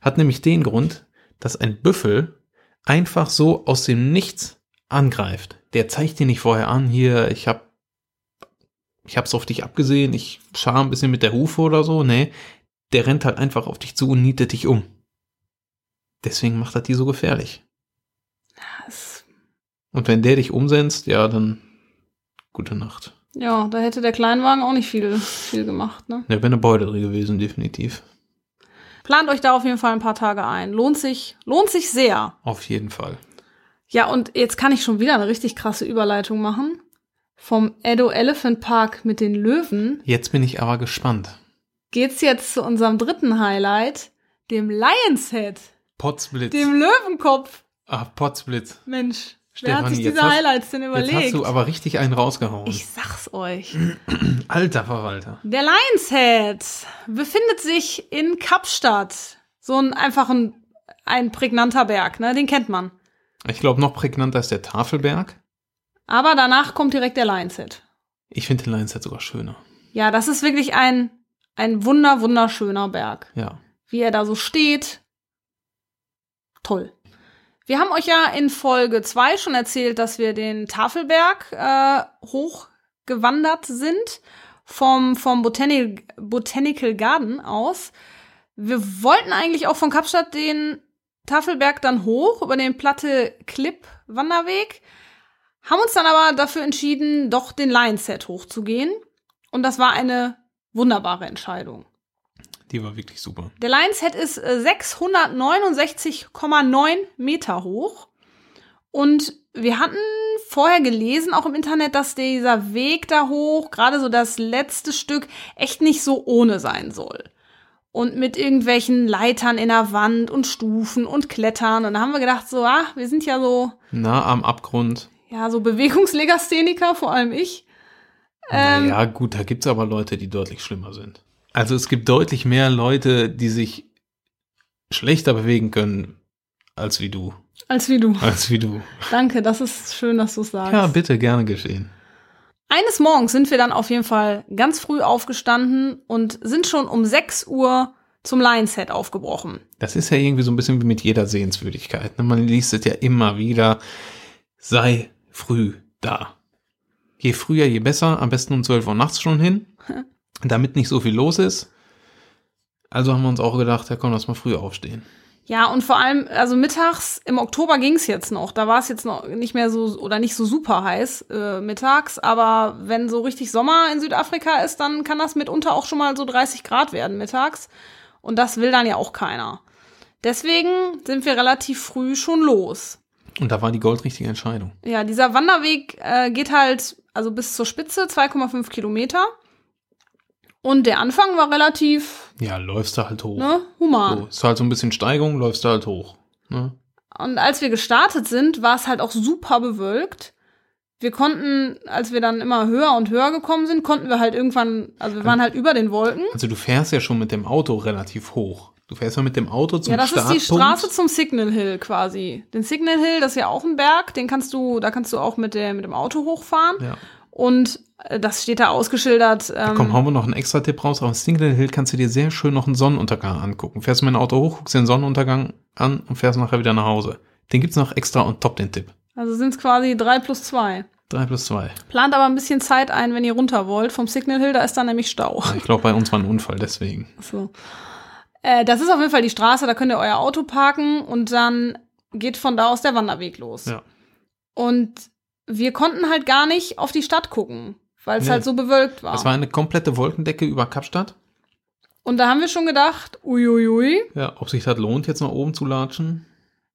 Hat nämlich den Grund, dass ein Büffel einfach so aus dem Nichts angreift, der zeigt dir nicht vorher an, hier, ich hab, ich hab's auf dich abgesehen, ich schar ein bisschen mit der Hufe oder so, nee, der rennt halt einfach auf dich zu und nietet dich um. Deswegen macht er die so gefährlich. Das und wenn der dich umsetzt, ja, dann gute Nacht. Ja, da hätte der Kleinwagen auch nicht viel, viel gemacht, ne? Ja, wäre eine Beute drin gewesen, definitiv. Plant euch da auf jeden Fall ein paar Tage ein. Lohnt sich, lohnt sich sehr. Auf jeden Fall. Ja, und jetzt kann ich schon wieder eine richtig krasse Überleitung machen. Vom Edo Elephant Park mit den Löwen. Jetzt bin ich aber gespannt. Geht's jetzt zu unserem dritten Highlight, dem Lion's Head. Potzblitz. Dem Löwenkopf. Ah, Potzblitz. Mensch, Stefanie, wer hat sich diese Highlights denn überlegt? Jetzt hast du aber richtig einen rausgehauen. Ich sag's euch. Alter Verwalter. Der Lion's Head befindet sich in Kapstadt. So ein einfach ein, ein prägnanter Berg, ne? Den kennt man. Ich glaube, noch prägnanter ist der Tafelberg. Aber danach kommt direkt der Lionshead. Ich finde den Lionshead sogar schöner. Ja, das ist wirklich ein, ein wunder, wunderschöner Berg. Ja. Wie er da so steht. Toll. Wir haben euch ja in Folge 2 schon erzählt, dass wir den Tafelberg äh, hochgewandert sind. vom, vom Botanic, Botanical Garden aus. Wir wollten eigentlich auch von Kapstadt den Tafelberg dann hoch über den Platte Clip Wanderweg, haben uns dann aber dafür entschieden, doch den Lion Set hochzugehen. Und das war eine wunderbare Entscheidung. Die war wirklich super. Der Lions Head ist äh, 669,9 Meter hoch. Und wir hatten vorher gelesen, auch im Internet, dass dieser Weg da hoch, gerade so das letzte Stück, echt nicht so ohne sein soll. Und mit irgendwelchen Leitern in der Wand und Stufen und Klettern. Und da haben wir gedacht, so, ah, wir sind ja so, Na, am Abgrund. ja, so Bewegungslegastheniker, vor allem ich. Ähm, naja, gut, da gibt's aber Leute, die deutlich schlimmer sind. Also es gibt deutlich mehr Leute, die sich schlechter bewegen können als wie du. Als wie du. Als wie du. Danke, das ist schön, dass du sagst. Ja, bitte, gerne geschehen. Eines Morgens sind wir dann auf jeden Fall ganz früh aufgestanden und sind schon um 6 Uhr zum Lions Head aufgebrochen. Das ist ja irgendwie so ein bisschen wie mit jeder Sehenswürdigkeit. ne? Man liest es ja immer wieder. Sei früh da. Je früher, je besser. Am besten um 12 Uhr nachts schon hin. damit nicht so viel los ist. Also haben wir uns auch gedacht, ja komm, lass mal früh aufstehen. Ja, und vor allem, also mittags, im Oktober ging's jetzt noch. Da war es jetzt noch nicht mehr so oder nicht so super heiß äh, mittags. Aber wenn so richtig Sommer in Südafrika ist, dann kann das mitunter auch schon mal so 30 Grad werden mittags. Und das will dann ja auch keiner. Deswegen sind wir relativ früh schon los. Und da war die goldrichtige Entscheidung. Ja, dieser Wanderweg äh, geht halt also bis zur Spitze 2,5 Kilometer. Und der Anfang war relativ Ja, läufst du halt hoch. ne, human. So, ist halt so ein bisschen Steigung, läufst du halt hoch. Ne? Und als wir gestartet sind, war es halt auch super bewölkt. Wir konnten, als wir dann immer höher und höher gekommen sind, konnten wir halt irgendwann, also wir waren halt über den Wolken. Also du fährst ja schon mit dem Auto relativ hoch. Du fährst ja mit dem Auto zum Ja, das ist Startpunkt. die Straße zum Signal Hill quasi. Den Signal Hill, das ist ja auch ein Berg, den kannst du, da kannst du auch mit, der, mit dem Auto hochfahren. Ja. Und äh, das steht da ausgeschildert. Ähm, Komm, hauen wir noch einen extra Tipp raus. Auf Single Hill kannst du dir sehr schön noch einen Sonnenuntergang angucken. Fährst mit dem Auto hoch, guckst dir den Sonnenuntergang an und fährst nachher wieder nach Hause. Den gibt's noch extra und top den Tipp. also sind es quasi drei plus zwei. Drei plus zwei. Plant aber ein bisschen Zeit ein, wenn ihr runter wollt. Vom Signal Hill, da ist dann nämlich Stau. Ich glaube, bei uns war ein Unfall, deswegen. So. Äh, das ist auf jeden Fall die Straße, da könnt ihr euer Auto parken und dann geht von da aus der Wanderweg los. Ja. Und wir konnten halt gar nicht auf die Stadt gucken, weil es Nee. halt so bewölkt war. Es war eine komplette Wolkendecke über Kapstadt. Und da haben wir schon gedacht, uiuiui. Ja, ob sich das lohnt, jetzt nach oben zu latschen.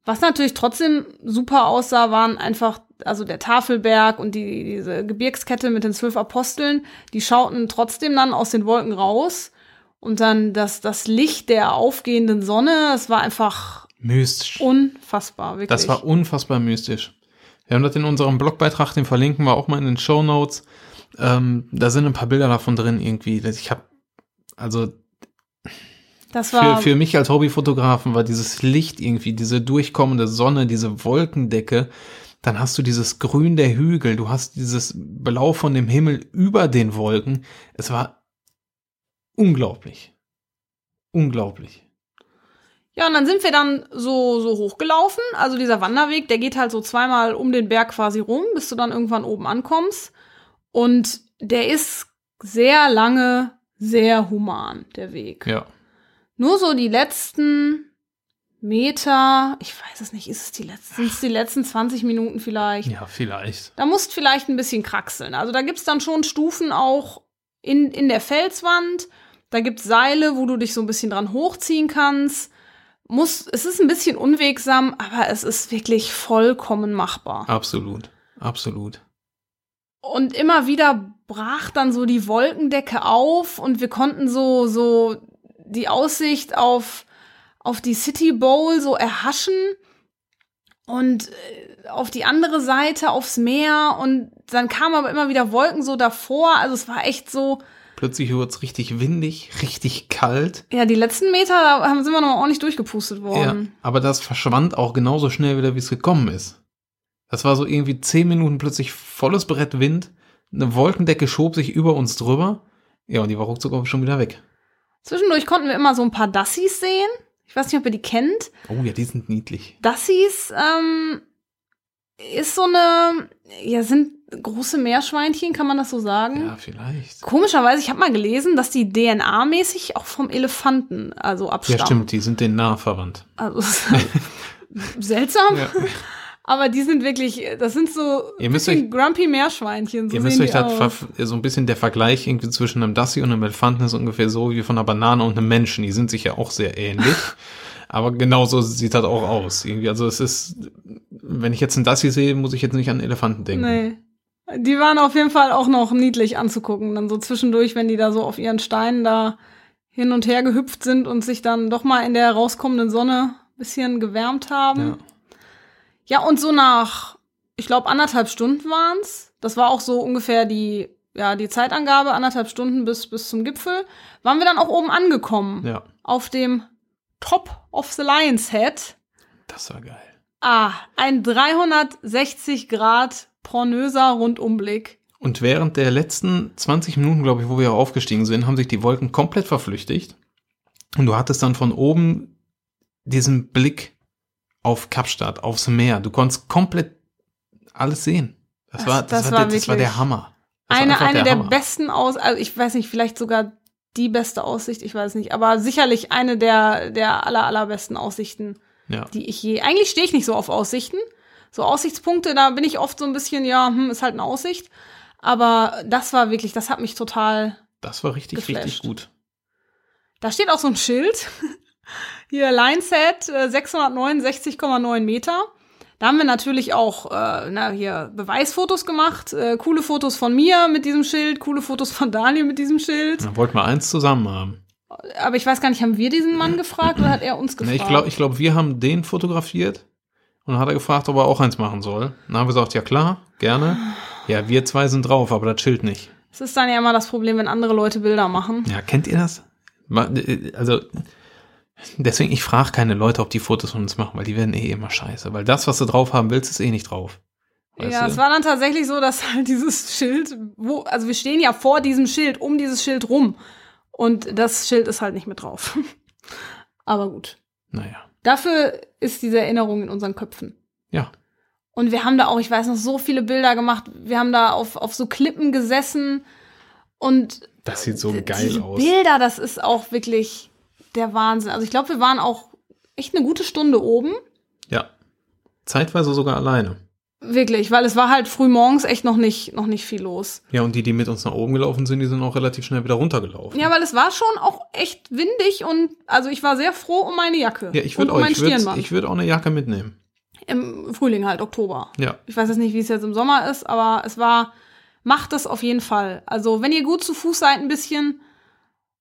Was natürlich trotzdem super aussah, waren einfach, also der Tafelberg und die, diese Gebirgskette mit den zwölf Aposteln, die schauten trotzdem dann aus den Wolken raus. Und dann das, das Licht der aufgehenden Sonne, es war einfach Mystisch. unfassbar, wirklich. Das war unfassbar mystisch. Wir haben das in unserem Blogbeitrag, den verlinken wir auch mal in den Show Notes. Ähm, da sind ein paar Bilder davon drin irgendwie. Ich habe, also das für, für mich als Hobbyfotografen war dieses Licht irgendwie, diese durchkommende Sonne, diese Wolkendecke. Dann hast du dieses Grün der Hügel, du hast dieses Blau von dem Himmel über den Wolken. Es war unglaublich. Unglaublich. Ja, und dann sind wir dann so, so hochgelaufen. Also dieser Wanderweg, der geht halt so zweimal um den Berg quasi rum, bis du dann irgendwann oben ankommst. Und der ist sehr lange, sehr human, der Weg. Ja. Nur so die letzten Meter, ich weiß es nicht, ist es die letzten, sind es die letzten 20 Minuten vielleicht? Ja, vielleicht. Da musst vielleicht ein bisschen kraxeln. Also da gibt's dann schon Stufen auch in, in der Felswand. Da gibt's Seile, wo du dich so ein bisschen dran hochziehen kannst. Muss, es ist ein bisschen unwegsam, aber es ist wirklich vollkommen machbar. Absolut. Absolut. Und immer wieder brach dann so die Wolkendecke auf und wir konnten so, so die Aussicht auf, auf die City Bowl so erhaschen und äh, auf die andere Seite aufs Meer und dann kamen aber immer wieder Wolken so davor. Also es war echt so, Plötzlich wurde es richtig windig, richtig kalt. ja, die letzten Meter, haben, sind wir noch ordentlich durchgepustet Ja, worden. aber das verschwand auch genauso schnell wieder, wie es gekommen ist. Das war so irgendwie zehn Minuten plötzlich volles Brett Wind. Eine Wolkendecke schob sich über uns drüber. Ja, und die war ruckzuck schon wieder weg. Zwischendurch konnten wir immer so ein paar Dassis sehen. Ich weiß nicht, ob ihr die kennt. Oh ja, die sind niedlich. Dassis, ähm, ist so eine, ja, sind große Meerschweinchen, kann man das so sagen? Ja, vielleicht. Komischerweise, ich habe mal gelesen, dass die DNA-mäßig auch vom Elefanten also abstammen. Ja, stimmt, die sind denen nah verwandt. Also seltsam. Ja. Aber die sind wirklich, das sind so Ihr müsst bisschen grumpy Meerschweinchen. So Ihr müsst euch ver- so ein bisschen der Vergleich irgendwie zwischen einem Dassi und einem Elefanten ist ungefähr so wie von einer Banane und einem Menschen. Die sind sich ja auch sehr ähnlich. Aber genauso sieht das auch aus. Irgendwie, also es ist, wenn ich jetzt einen Dassi sehe, muss ich jetzt nicht an einen Elefanten denken. Nee. Die waren auf jeden Fall auch noch niedlich anzugucken. Dann so zwischendurch, wenn die da so auf ihren Steinen da hin und her gehüpft sind und sich dann doch mal in der rauskommenden Sonne ein bisschen gewärmt haben. Ja. Ja, und so nach, ich glaube, anderthalb Stunden waren's. Das war auch so ungefähr die, ja, die Zeitangabe, anderthalb Stunden bis, bis zum Gipfel. Waren wir dann auch oben angekommen. ja, Auf dem Top of the Lion's Head. das war geil. Ah, ein 360 Grad pornöser Rundumblick. Und während der letzten 20 Minuten, glaube ich, wo wir aufgestiegen sind, haben sich die Wolken komplett verflüchtigt. Und du hattest dann von oben diesen Blick auf Kapstadt, aufs Meer. Du konntest komplett alles sehen. Das, Das- war, das, das war, der, das war der Hammer. Das Eine, eine der, Hammer. besten Aus, also ich weiß nicht, vielleicht sogar die beste Aussicht, ich weiß nicht, aber sicherlich eine der, der aller, allerbesten Aussichten, Ja. die ich je. Eigentlich stehe ich nicht so auf Aussichten. So Aussichtspunkte, da bin ich oft so ein bisschen, ja, hm, ist halt eine Aussicht. Aber das war wirklich, das hat mich total. Das war richtig, Geflasht. richtig gut. Da steht auch so ein Schild. Hier Lineset äh, 669,9 Meter. Da haben wir natürlich auch äh, na, hier Beweisfotos gemacht, äh, coole Fotos von mir mit diesem Schild, coole Fotos von Daniel mit diesem Schild. Da wollten wir eins zusammen haben. Aber ich weiß gar nicht, haben wir diesen Mann gefragt oder hat er uns gefragt? ich glaube, ich glaub, wir haben den fotografiert und dann hat er gefragt, ob er auch eins machen soll. Dann haben wir gesagt, ja klar, gerne. Ja, wir zwei sind drauf, aber das Schild nicht. Es ist dann ja immer das Problem, wenn andere Leute Bilder machen. Ja, kennt ihr das? Äh, Also, deswegen, ich frage keine Leute, ob die Fotos von uns machen, weil die werden eh immer scheiße. Weil das, was du drauf haben willst, ist eh nicht drauf. Weißt ja, du? es war dann tatsächlich so, dass halt dieses Schild, wo, also wir stehen ja vor diesem Schild, um dieses Schild rum. Und das Schild ist halt nicht mit drauf. Aber gut. Naja, Dafür ist diese Erinnerung in unseren Köpfen. ja. Und wir haben da auch, ich weiß noch, so viele Bilder gemacht. Wir haben da auf, auf so Klippen gesessen. Und Das sieht so geil diese aus. Bilder, das ist auch wirklich der Wahnsinn. Also ich glaube, wir waren auch echt eine gute Stunde oben. Ja. Zeitweise sogar alleine. Wirklich, weil es war halt früh morgens echt noch nicht, noch nicht viel los. Ja, und die, die mit uns nach oben gelaufen sind, die sind auch relativ schnell wieder runtergelaufen. Ja, weil es war schon auch echt windig und also ich war sehr froh um meine Jacke. Ja, ich würde um mein ich würde Stirnband. ich würd auch eine Jacke mitnehmen. Im Frühling halt, Oktober. Ja. Ich weiß jetzt nicht, wie es jetzt im Sommer ist, aber es war, macht es auf jeden Fall. Also, wenn ihr gut zu Fuß seid ein bisschen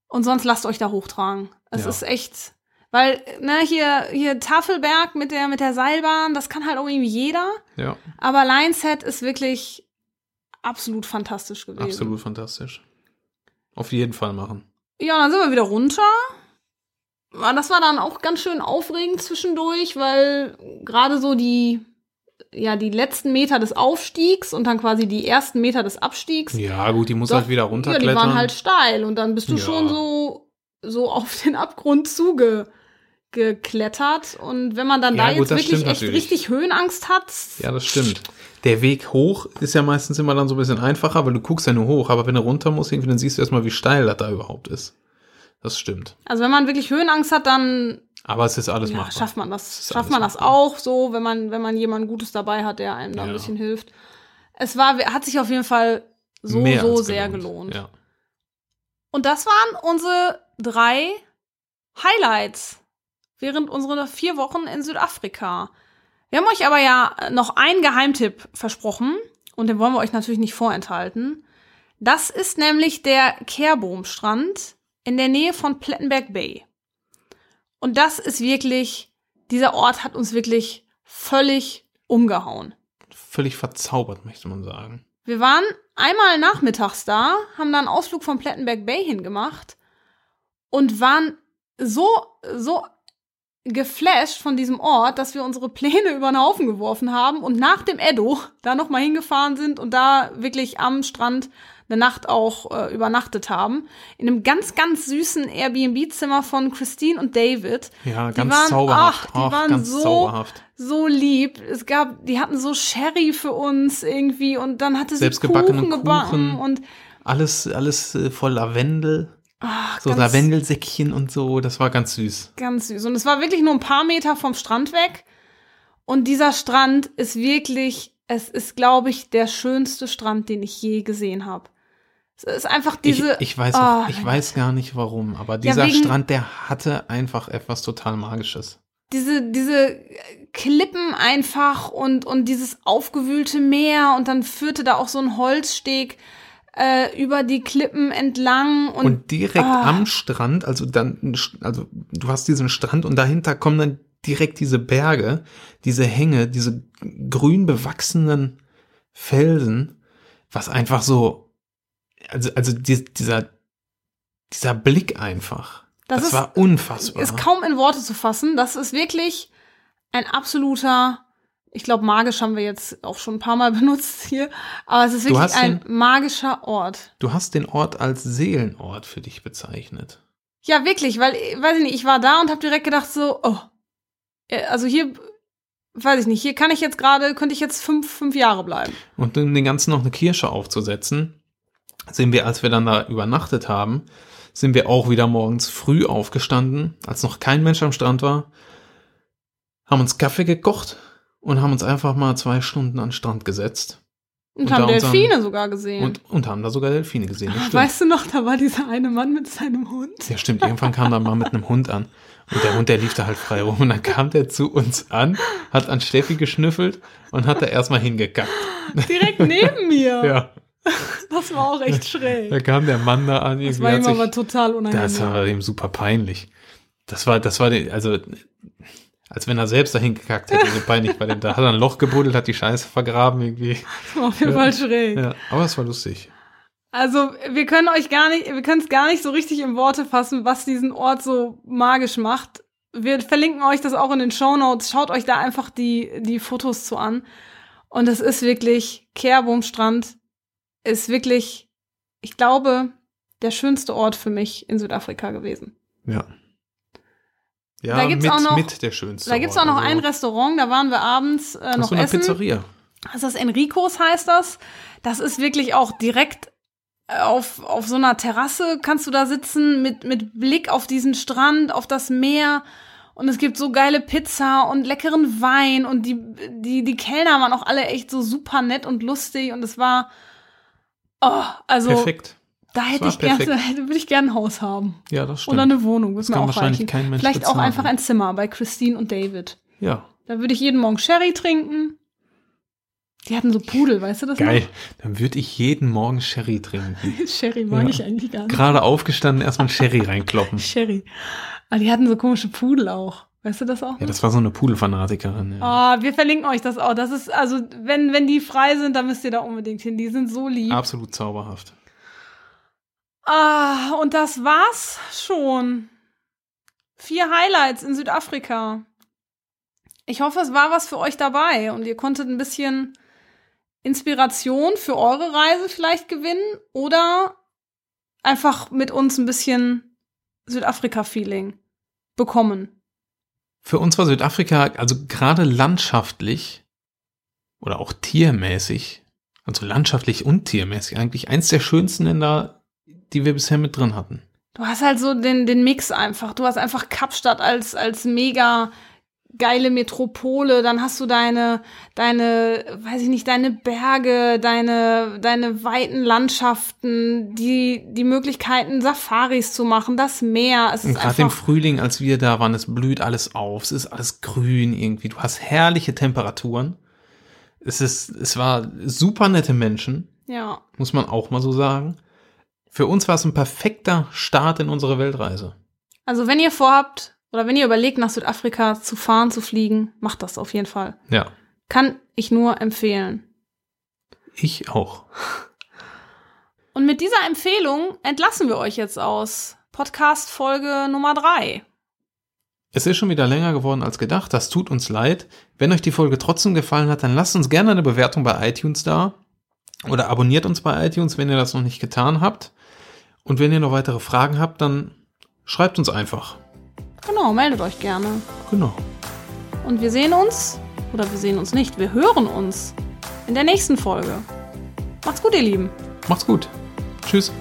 und sonst lasst euch da hochtragen. Es Ja. ist echt, weil, ne, hier, hier Tafelberg mit der, mit der Seilbahn, das kann halt auch irgendwie jeder. Ja, Aber Lionshead ist wirklich absolut fantastisch gewesen. absolut fantastisch. Auf jeden Fall machen. Ja, dann sind wir wieder runter. Ja, Das war dann auch ganz schön aufregend zwischendurch, weil gerade so die, ja, die letzten Meter des Aufstiegs und dann quasi die ersten Meter des Abstiegs. Ja, gut, die muss Doch, halt wieder Ja, runterklettern. die waren halt steil und dann bist du Ja. schon so, so auf den Abgrund zuge geklettert und wenn man dann Ja, da gut, jetzt das wirklich echt natürlich. richtig Höhenangst hat, Ja, das stimmt. Der Weg hoch ist ja meistens immer dann so ein bisschen einfacher, weil du guckst ja nur hoch, aber wenn du runter musst, irgendwie, dann siehst du erstmal, wie steil das da überhaupt ist. Das stimmt. also wenn man wirklich Höhenangst hat, dann Aber es ist alles ja, machbar. schafft man das, schafft man das machbar. auch so, wenn man, wenn man jemanden Gutes dabei hat, der einem da ein Ja. bisschen hilft. Es war, hat sich auf jeden Fall so, Mehr so sehr gelohnt. Ja. Und das waren unsere drei Highlights während unserer vier Wochen in Südafrika. Wir haben euch aber ja noch einen Geheimtipp versprochen und den wollen wir euch natürlich nicht vorenthalten. Das ist nämlich der Kehrbohmstrand in der Nähe von Plettenberg Bay. Und das ist wirklich, dieser Ort hat uns wirklich völlig umgehauen. Völlig verzaubert, möchte man sagen. Wir waren einmal nachmittags da, haben da einen Ausflug vom Plettenberg Bay hingemacht und waren so, so geflasht von diesem Ort, dass wir unsere Pläne über den Haufen geworfen haben und nach dem Edo da nochmal hingefahren sind und da wirklich am Strand eine Nacht auch äh, übernachtet haben. In einem ganz, ganz süßen Airbnb-Zimmer von Christine und David. Ja, Die ganz waren- zauberhaft. ach, die waren ganz so- zauberhaft. So lieb. Es gab, die hatten so Sherry für uns irgendwie und dann hatte sie Kuchen gebacken Kuchen. und Alles, alles äh, voll Lavendel. Ach, So ganz, Lavendelsäckchen und so. Das war ganz süß. ganz süß. Und es war wirklich nur ein paar Meter vom Strand weg. Und dieser Strand ist wirklich, es ist, glaube ich, der schönste Strand, den ich je gesehen habe. Es ist einfach diese. ich, ich weiß Oh, ich weiß gar nicht warum, aber dieser wegen- Strand, der hatte einfach etwas total Magisches. diese, diese Klippen einfach und, und dieses aufgewühlte Meer und dann führte da auch so ein Holzsteg äh, über die Klippen entlang und, Und direkt ah. am Strand, also dann, also du hast diesen Strand und dahinter kommen dann direkt diese Berge, diese Hänge, diese grün bewachsenen Felsen, was einfach so, also, also die, dieser, dieser Blick einfach. Das Das, ist- war unfassbar. ist kaum in Worte zu fassen. Das ist wirklich ein absoluter, ich glaube, magisch haben wir jetzt auch schon ein paar Mal benutzt hier, aber es ist wirklich ein den- magischer Ort. du hast den Ort als Seelenort für dich bezeichnet. Ja, wirklich, weil, weiß ich nicht, ich war da und habe direkt gedacht so, oh, äh, also hier, weiß ich nicht, hier kann ich jetzt gerade, könnte ich jetzt fünf, fünf Jahre bleiben. Und um den Ganzen noch eine Kirsche aufzusetzen, sind wir, als wir dann da übernachtet haben, sind wir auch wieder morgens früh aufgestanden, als noch kein Mensch am Strand war, haben uns Kaffee gekocht und haben uns einfach mal zwei Stunden an den Strand gesetzt Und, Und haben Delfine sogar gesehen. und, und haben da sogar Delfine gesehen. Stimmt. weißt du noch, da war dieser eine Mann mit seinem Hund. Ja, stimmt. Irgendwann kam da mal mit einem Hund an. Und der Hund, der lief da halt frei rum. Und dann kam der zu uns an, hat an Steffi geschnüffelt und hat da erstmal hingekackt. Direkt neben mir. Ja. Das war auch echt schräg. Da kam der Mann da an. Das war ihm aber total unangenehm. Das war ihm super peinlich. Das war, das war, die, also, als wenn er selbst dahin gekackt hätte, so peinlich bei dem. Da hat er ein Loch gebuddelt, hat die Scheiße vergraben irgendwie. Das war auf jeden Fall schräg. Ja, aber es war lustig. Also, wir können euch gar nicht, wir können es gar nicht so richtig in Worte fassen, was diesen Ort so magisch macht. Wir verlinken euch das auch in den Show Notes. Schaut euch da einfach die, die Fotos zu an. Und es ist wirklich, Kerbum Strand ist wirklich, ich glaube, der schönste Ort für mich in Südafrika gewesen. Ja. Ja, Da gibt's mit, auch noch- mit der schönste. Da gibt's Ort. auch noch Also, ein Restaurant, da waren wir abends äh, noch so eine essen. Pizzeria. Das ist Enricos heißt das. Das ist wirklich auch direkt äh, auf, auf so einer Terrasse kannst du da sitzen mit, mit Blick auf diesen Strand, auf das Meer. Und es gibt so geile Pizza und leckeren Wein und die, die, die Kellner waren auch alle echt so super nett und lustig und es war, oh, also Perfekt. Da hätte ich gerne, würde ich gerne ein Haus haben. Ja, das stimmt. Oder eine Wohnung, würde Das mir auch wahrscheinlich reichen. kein Mensch Vielleicht auch bezahlen. einfach ein Zimmer bei Christine und David. ja, Da würde ich jeden Morgen Sherry trinken. Die hatten so Pudel, weißt du das geil. Dann würde ich jeden Morgen Sherry trinken. noch? Sherry mag Ja. ich eigentlich gar nicht. Gerade aufgestanden, erstmal Sherry reinkloppen. Sherry. Aber die hatten so komische Pudel auch. Weißt du das auch? Ja, das war so eine Pudelfanatikerin. Ja. Ah, wir verlinken euch das auch. Das ist, also, wenn, wenn die frei sind, dann müsst ihr da unbedingt hin. Die sind so lieb. Absolut zauberhaft. Ah, und das war's schon. Vier Highlights in Südafrika. Ich hoffe, es war was für euch dabei und ihr konntet ein bisschen Inspiration für eure Reise vielleicht gewinnen oder einfach mit uns ein bisschen Südafrika-Feeling bekommen. Für uns war Südafrika, also gerade landschaftlich oder auch tiermäßig, also landschaftlich und tiermäßig, eigentlich eins der schönsten Länder, die wir bisher mit drin hatten. Du hast halt so den, den Mix einfach. Du hast einfach Kapstadt als, als mega geile Metropole, dann hast du deine, deine, weiß ich nicht, deine Berge, deine, deine weiten Landschaften, die, die Möglichkeiten, Safaris zu machen, das Meer. Es ist gerade im Frühling, als wir da waren, es blüht alles auf, es ist alles grün irgendwie. Du hast herrliche Temperaturen. Es ist, es war super nette Menschen, ja. muss man auch mal so sagen. Für uns war es ein perfekter Start in unsere Weltreise. Also wenn ihr vorhabt, oder wenn ihr überlegt, nach Südafrika zu fahren, zu fliegen, macht das auf jeden Fall. Ja, Kann ich nur empfehlen. ich auch. Und mit dieser Empfehlung entlassen wir euch jetzt aus Podcast Folge Nummer drei. Es ist schon wieder länger geworden als gedacht. Das tut uns leid. Wenn euch die Folge trotzdem gefallen hat, dann lasst uns gerne eine Bewertung bei iTunes da. Oder abonniert uns bei iTunes, wenn ihr das noch nicht getan habt. Und wenn ihr noch weitere Fragen habt, dann schreibt uns einfach. Genau, meldet euch gerne. Genau. Und wir sehen uns, oder wir sehen uns nicht, wir hören uns in der nächsten Folge. Macht's gut, ihr Lieben. Macht's gut. Tschüss.